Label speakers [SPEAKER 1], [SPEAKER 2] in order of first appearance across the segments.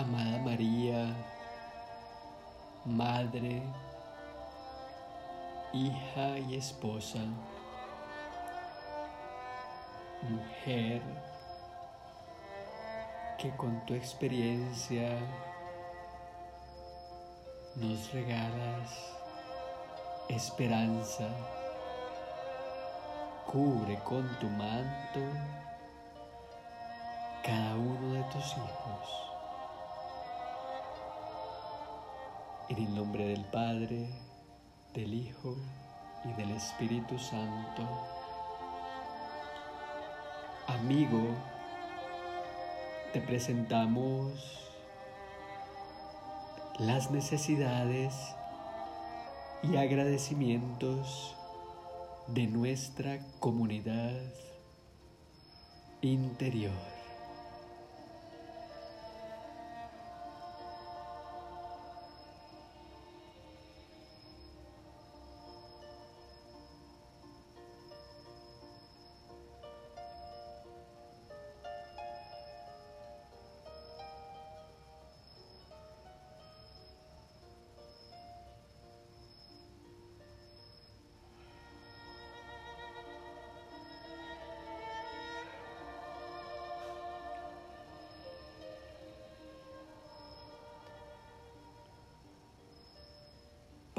[SPEAKER 1] Amada María, Madre, hija y esposa, mujer, que con tu experiencia nos regalas esperanza, cubre con tu manto cada uno de tus hijos. En el nombre del Padre, del Hijo y del Espíritu Santo. Amigo, te presentamos las necesidades y agradecimientos de nuestra comunidad interior.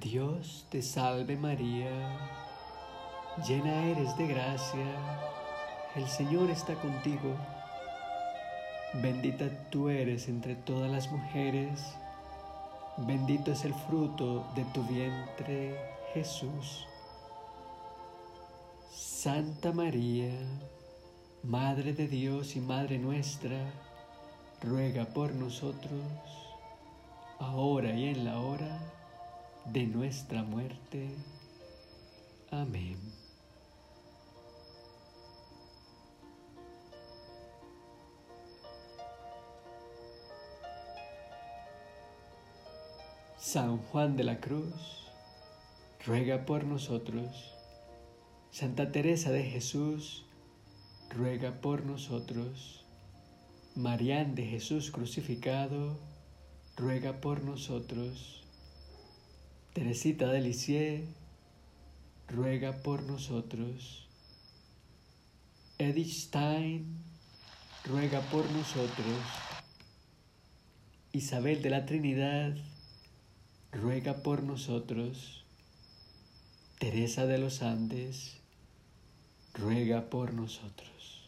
[SPEAKER 1] Dios te salve María, llena eres de gracia, el Señor está contigo, bendita tú eres entre todas las mujeres, bendito es el fruto de tu vientre Jesús. Santa María, Madre de Dios y Madre nuestra, ruega por nosotros, ahora y en la hora de nuestra muerte. Amén. San Juan de la Cruz, ruega por nosotros. Santa Teresa de Jesús, ruega por nosotros. Marián de Jesús crucificado, ruega por nosotros. Teresita de Lisieux, ruega por nosotros. Edith Stein, ruega por nosotros. Isabel de la Trinidad, ruega por nosotros. Teresa de los Andes, ruega por nosotros.